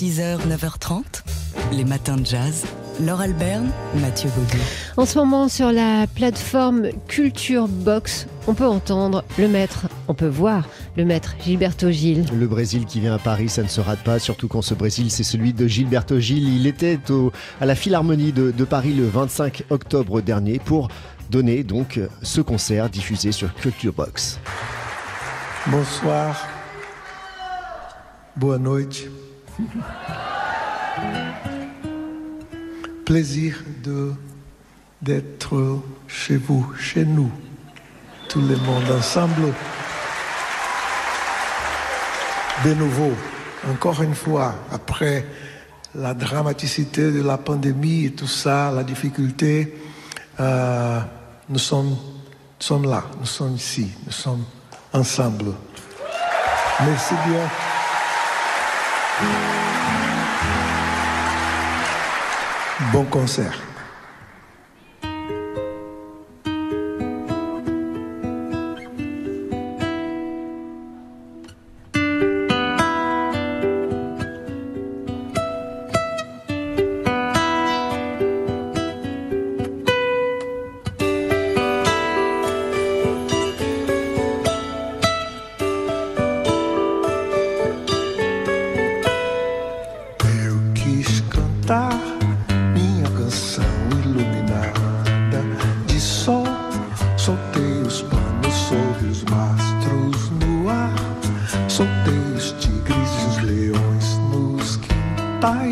6h, 9h30, les matins de jazz. Laure Alberne, Mathieu Baudou. En ce moment, sur la plateforme Culture Box, on peut entendre le maître, on peut voir le maître Gilberto Gil. Le Brésil qui vient à Paris, ça ne se rate pas, surtout quand ce Brésil, c'est celui de Gilberto Gil. Il était au- à la Philharmonie de, de Paris le 25 octobre dernier pour donner donc ce concert diffusé sur Culture Box. Bonsoir. Boa noite. Plaisir d'être chez vous, chez nous, tout le monde ensemble. De nouveau, encore une fois, après la dramaticité de la pandémie et tout ça, la difficulté, euh, nous sommes, nous sommes là, nous sommes ici, nous sommes ensemble. Merci bien. Bon concert.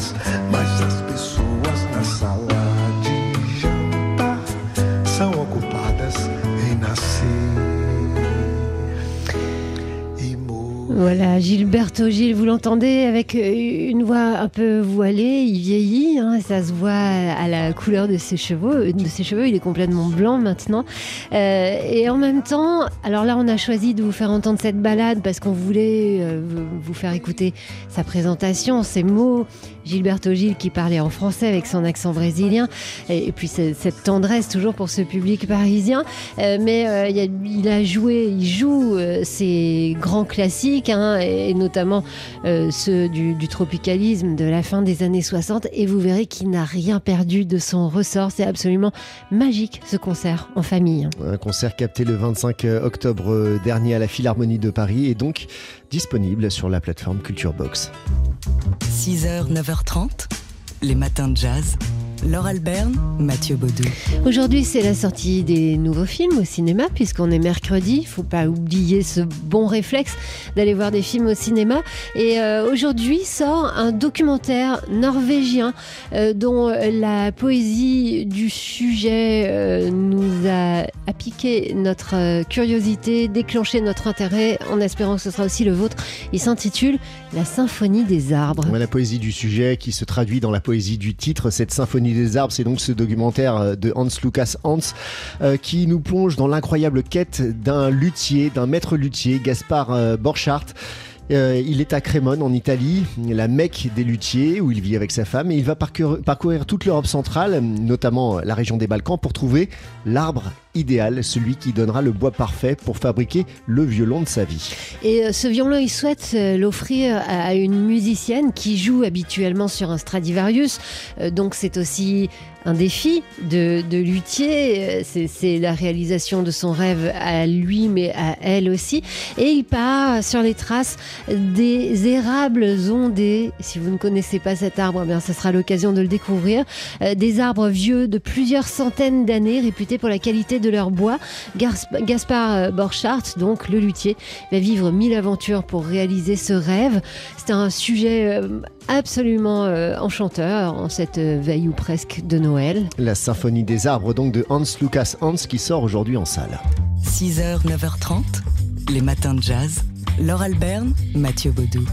Quintais. Mas as pessoas na sala de jantar são ocupadas em nascer e. Voilà, Gilberto Gil, vous l'entendez avec euh, une voix un peu voilée, il vieillit, hein, ça se voit à la couleur de ses cheveux, de ses cheveux, il est complètement blanc maintenant. Euh, et en même temps, alors là on a choisi de vous faire entendre cette balade parce qu'on voulait euh, vous faire écouter sa présentation, ses mots, Gilberto Gil qui parlait en français avec son accent brésilien, et, puis ce- cette tendresse toujours pour ce public parisien. Euh, mais euh, il, a, joué, il joue euh, ces grands classiques, hein, et, notamment euh, ceux du, du tropicalisme de la fin des années 60. Et vous verrez qu'il n'a rien perdu de son ressort. C'est absolument magique ce concert en famille. Un concert capté le 25 octobre dernier à la Philharmonie de Paris et donc disponible sur la plateforme Culture Box. 6h, 9h30, les matins de jazz. Laure Alberne, Mathieu Baudou. Aujourd'hui, c'est la sortie des nouveaux films au cinéma, puisqu'on est mercredi. Il faut pas oublier ce bon réflexe d'aller voir des films au cinéma. Et euh, aujourd'hui sort un documentaire norvégien euh, dont la poésie du sujet euh, nous a, a piqué notre curiosité, déclenché notre intérêt, en espérant que ce sera aussi le vôtre. Il s'intitule La symphonie des arbres. Ouais, La poésie du sujet qui se traduit dans la poésie du titre, cette symphonie des arbres, c'est donc ce documentaire euh, de Hans Lucas Hans euh, qui nous plonge dans l'incroyable quête d'un luthier, d'un maître luthier, Gaspard euh, Borchardt. Il est à Crémone en Italie, la Mecque des luthiers où il vit avec sa femme et il va parcourir toute l'Europe centrale, notamment la région des Balkans, pour trouver l'arbre idéal, celui qui donnera le bois parfait pour fabriquer le violon de sa vie. Et euh, ce violon, il souhaite euh, l'offrir à à une musicienne qui joue habituellement sur un Stradivarius. Euh, Donc c'est aussi un défi de, de luthier. Euh, C'est la réalisation de son rêve à lui, mais à elle aussi. Et il part sur les traces des érables ondés. Si vous ne connaissez pas cet arbre, eh bien, ce sera l'occasion de le découvrir. Euh, Des arbres vieux de plusieurs centaines d'années, réputés pour la qualité de leur bois. Gasp- Gaspard euh, Borchardt, donc le luthier, va vivre mille aventures pour réaliser ce rêve. C'est un sujet euh, absolument euh, enchanteur en cette veille ou presque de Noël. La symphonie des arbres donc de Hans Lucas Hans qui sort aujourd'hui en salle. 6h, 9h30, les matins de jazz. Laure Alberne, Mathieu Baudou.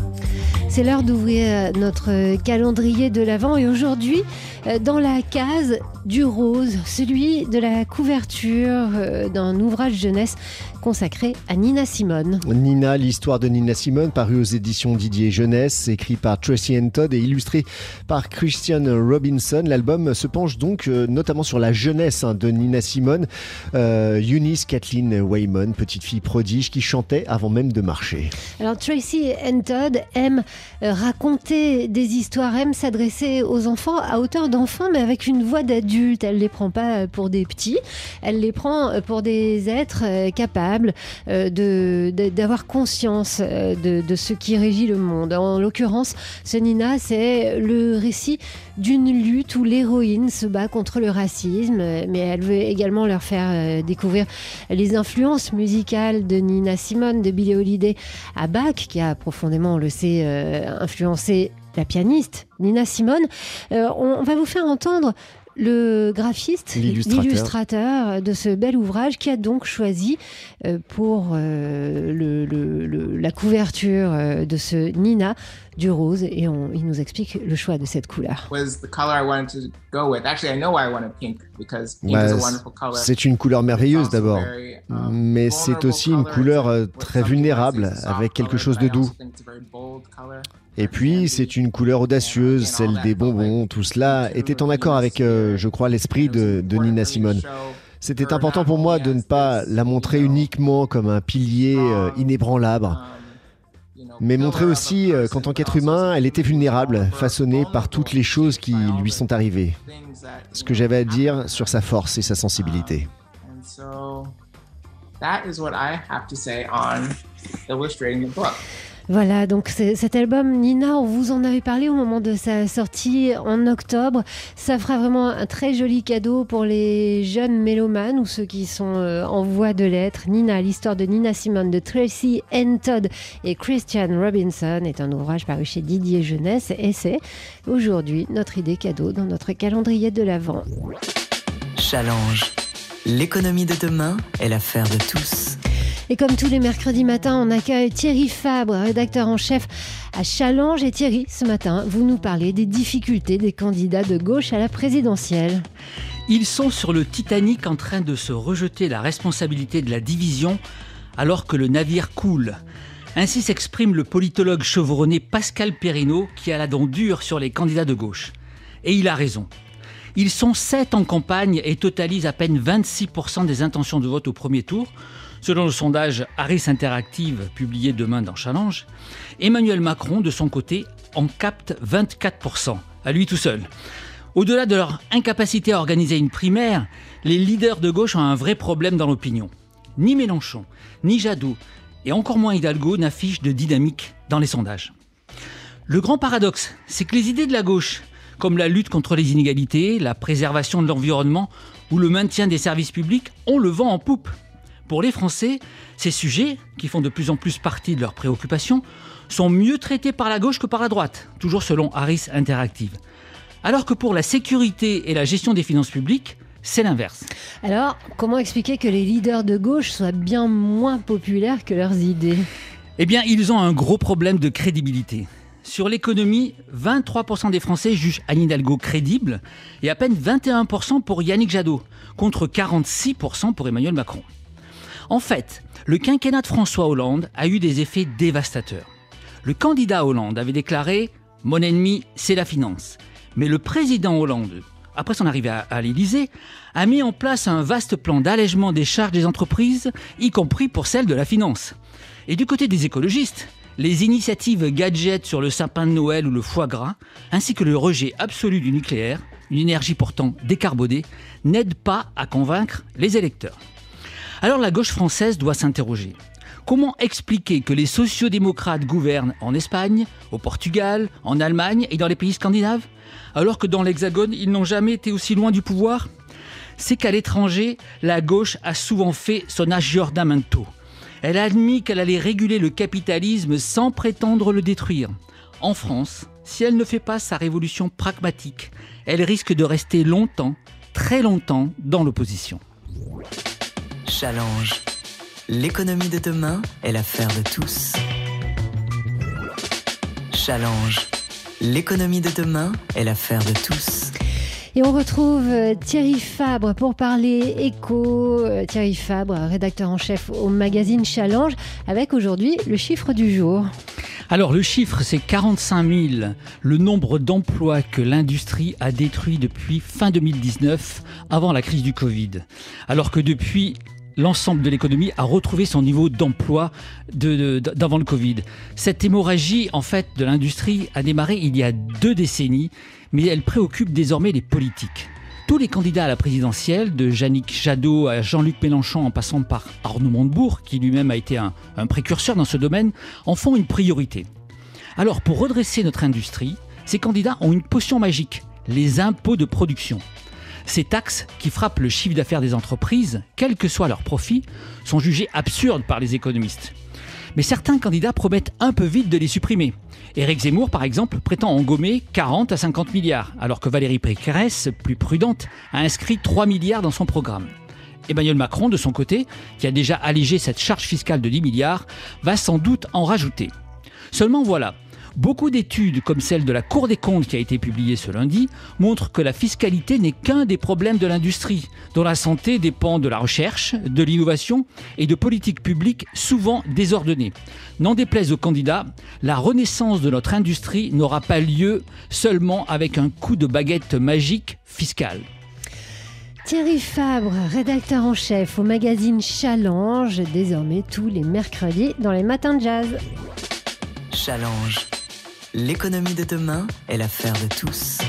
C'est l'heure d'ouvrir euh, notre calendrier de l'Avent et aujourd'hui, euh, dans la case du rose, celui de la couverture euh, d'un ouvrage jeunesse consacré à Nina Simone. Nina, l'histoire de Nina Simone, paru aux éditions Didier Jeunesse, écrit par Tracy N. Todd et illustré par Christian Robinson. L'album se penche donc notamment sur la jeunesse hein, de Nina Simone, euh, Eunice Kathleen Wayman, petite fille prodige qui chantait avant même de marcher. Alors Tracy and Todd aime raconter des histoires, aime s'adresser aux enfants à hauteur d'enfants, mais avec une voix d'adulte. Elle les prend pas pour des petits, elle les prend pour des êtres capables de, d'avoir conscience de, de ce qui régit le monde. En l'occurrence, ce Nina, c'est le récit d'une lutte où l'héroïne se bat contre le racisme, mais elle veut également leur faire découvrir les influences musicales de Nina Simone, de Billie Holiday à Bach, qui a profondément, on le sait, euh, influencé la pianiste Nina Simone. Euh, on, va vous faire entendre le graphiste, l'illustrateur. de ce bel ouvrage qui a donc choisi euh, pour la couverture de ce Nina du rose et il nous explique le choix de cette couleur. c'est une couleur merveilleuse d'abord, um, mais c'est aussi une couleur euh, très vulnérable avec quelque chose de doux. Et puis, c'est une couleur audacieuse, celle des bonbons. Tout cela était en accord avec, euh, je crois, l'esprit de, Nina Simone. C'était important pour moi de ne pas la montrer uniquement comme un pilier euh, inébranlable mais montrer aussi euh, qu'en tant qu'être humain, elle était vulnérable, façonnée par toutes les choses qui lui sont arrivées. Ce que j'avais à dire sur sa force et sa sensibilité. Voilà, donc cet album, Nina, on vous en avait parlé au moment de sa sortie en octobre. Ça fera vraiment un très joli cadeau pour les jeunes mélomanes ou ceux qui sont euh, en voie de l'être. Nina, l'histoire de Nina Simone, de Tracy N. Todd et Christian Robinson est un ouvrage paru chez Didier Jeunesse et c'est aujourd'hui notre idée cadeau dans notre calendrier de l'Avent. Challenge. L'économie de demain est l'affaire de tous. Et comme tous les mercredis matins, on accueille Thierry Fabre, rédacteur en chef à Challenge. Et Thierry, ce matin, vous nous parlez des difficultés des candidats de gauche à la présidentielle. Ils sont sur le Titanic en train de se rejeter la responsabilité de la division alors que le navire coule. Ainsi s'exprime le politologue chevronné Pascal Perrineau qui a la dent dure sur les candidats de gauche. Et il a raison. Ils sont sept en campagne et totalisent à peine 26% des intentions de vote au premier tour, Selon le sondage Harris Interactive publié demain dans Challenge, Emmanuel Macron, de son côté, en capte 24%, à lui tout seul. Au-delà de leur incapacité à organiser une primaire, les leaders de gauche ont un vrai problème dans l'opinion. Ni Mélenchon, ni Jadot, et encore moins Hidalgo n'affichent de dynamique dans les sondages. Le grand paradoxe, c'est que les idées de la gauche, comme la lutte contre les inégalités, la préservation de l'environnement ou le maintien des services publics, ont le vent en poupe. Pour les Français, ces sujets, qui font de plus en plus partie de leurs préoccupations, sont mieux traités par la gauche que par la droite, toujours selon Harris Interactive. Alors que pour la sécurité et la gestion des finances publiques, c'est l'inverse. Alors, comment expliquer que les leaders de gauche soient bien moins populaires que leurs idées? Eh bien, ils ont un gros problème de crédibilité. Sur l'économie, 23% des Français jugent Anne Hidalgo crédible et à peine 21% pour Yannick Jadot, contre 46% pour Emmanuel Macron. En fait, le quinquennat de François Hollande a eu des effets dévastateurs. Le candidat Hollande avait déclaré Mon ennemi, c'est la finance. Mais le président Hollande, après son arrivée à, l'Élysée, a mis en place un vaste plan d'allègement des charges des entreprises, y compris pour celles de la finance. Et du côté des écologistes, les initiatives gadgets sur le sapin de Noël ou le foie gras, ainsi que le rejet absolu du nucléaire, une énergie pourtant décarbonée, n'aident pas à convaincre les électeurs. Alors la gauche française doit s'interroger. Comment expliquer que les sociodémocrates gouvernent en Espagne, au Portugal, en Allemagne et dans les pays scandinaves, alors que dans l'Hexagone, ils n'ont jamais été aussi loin du pouvoir? C'est qu'à l'étranger, la gauche a souvent fait son aggiornamento. Elle a admis qu'elle allait réguler le capitalisme sans prétendre le détruire. En France, si elle ne fait pas sa révolution pragmatique, elle risque de rester longtemps, très longtemps, dans l'opposition. Challenge. L'économie de demain est l'affaire de tous. Challenge. L'économie de demain est l'affaire de tous. Et on retrouve euh, Thierry Fabre pour parler éco. Euh, Thierry Fabre, rédacteur en chef au magazine Challenge, avec aujourd'hui le chiffre du jour. Alors le chiffre, c'est 45 000, le nombre d'emplois que l'industrie a détruit depuis fin 2019, avant la crise du Covid. Alors que depuis l'ensemble de l'économie a retrouvé son niveau d'emploi d'avant le Covid. Cette hémorragie, en fait, de l'industrie a démarré il y a deux décennies, mais elle préoccupe désormais les politiques. Tous les candidats à la présidentielle, de Yannick Jadot à Jean-Luc Mélenchon en passant par Arnaud Montebourg, qui lui-même a été un, un précurseur dans ce domaine, en font une priorité. Alors, pour redresser notre industrie, ces candidats ont une potion magique, les impôts de production. Ces taxes, qui frappent le chiffre d'affaires des entreprises, quel que soit leur profit, sont jugées absurdes par les économistes. Mais certains candidats promettent un peu vite de les supprimer. Éric Zemmour, par exemple, prétend en gommer 40 à 50 milliards, alors que Valérie Pécresse, plus prudente, a inscrit 3 milliards dans son programme. Emmanuel Macron, de son côté, qui a déjà allégé cette charge fiscale de 10 milliards, va sans doute en rajouter. Seulement voilà, Beaucoup d'études, comme celle de la Cour des comptes qui a été publiée ce lundi, montrent que la fiscalité n'est qu'un des problèmes de l'industrie, dont la santé dépend de la recherche, de l'innovation et de politiques publiques souvent désordonnées. N'en déplaise aux candidats, la renaissance de notre industrie n'aura pas lieu seulement avec un coup de baguette magique fiscale. Thierry Fabre, rédacteur en chef au magazine Challenge, désormais tous les mercredis dans les matins de jazz. Challenge L'économie de demain est l'affaire de tous.